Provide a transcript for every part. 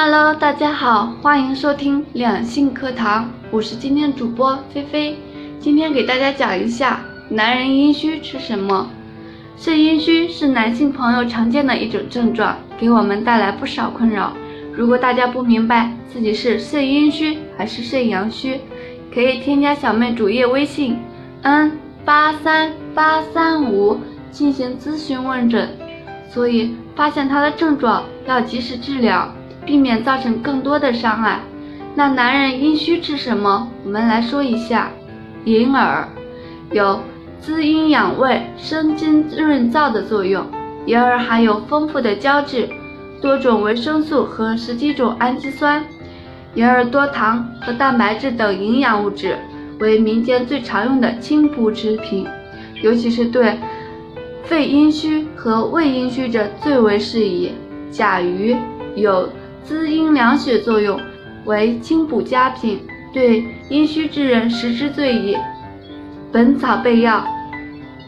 Hello，大家好，欢迎收听两性课堂，我是今天主播菲菲。今天给大家讲一下男人阴虚吃什么。肾阴虚是男性朋友常见的一种症状，给我们带来不少困扰。如果大家不明白自己是肾阴虚还是肾阳虚，可以添加小妹主页微信 n 八三八三五进行咨询问诊。所以发现他的症状要及时治疗。避免造成更多的伤害。那男人阴虚吃什么？我们来说一下，银耳有滋阴养胃、生津润燥的作用。银耳含有丰富的胶质、多种维生素和十几种氨基酸。银耳多糖和蛋白质等营养物质，为民间最常用的清补之品，尤其是对肺阴虚和胃阴虚者最为适宜。甲鱼有。滋阴凉血作用，为清补佳品，对阴虚之人食之最宜。《本草备要》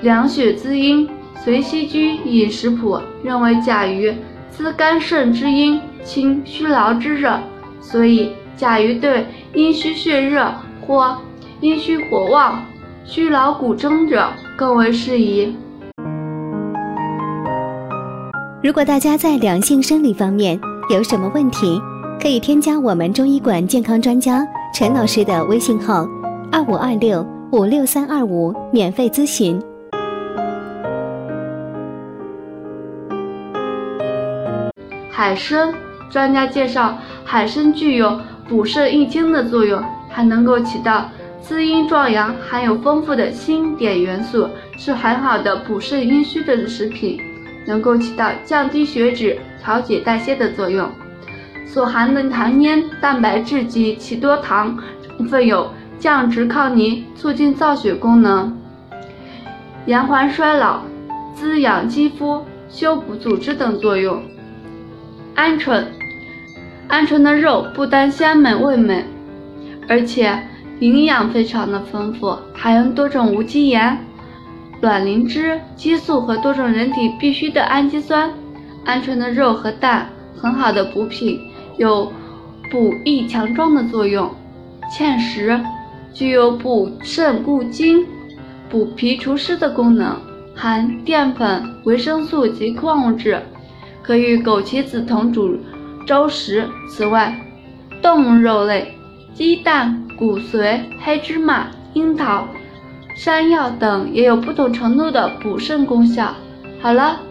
凉血滋阴随息居饮食谱认为甲鱼滋肝肾之阴，清虚劳之热，所以甲鱼对阴虚血热或阴虚火旺、虚劳骨蒸者更为适宜。如果大家在两性生理方面，有什么问题，可以添加我们中医馆健康专家陈老师的微信号：二五二六五六三二五，免费咨询。海参，专家介绍，海参具有补肾益精的作用，还能够起到滋阴壮阳，含有丰富的锌碘元素，是很好的补肾阴虚的食品。能够起到降低血脂、调节代谢的作用。所含的糖烟蛋白质及其多糖成分有降脂抗凝、促进造血功能，延缓衰老、滋养肌肤、修补组织等作用。鹌鹑，鹌鹑的肉不单鲜美味美，而且营养非常的丰富，含有多种无机盐。卵磷脂、激素和多种人体必需的氨基酸，鹌鹑的肉和蛋很好的补品，有补益强壮的作用。芡实具有补肾固精、补脾除湿的功能，含淀粉、维生素及矿物质，可与枸杞子同煮粥食。此外，动物肉类、鸡蛋、骨髓、黑芝麻、樱桃。山药等也有不同程度的补肾功效。好了，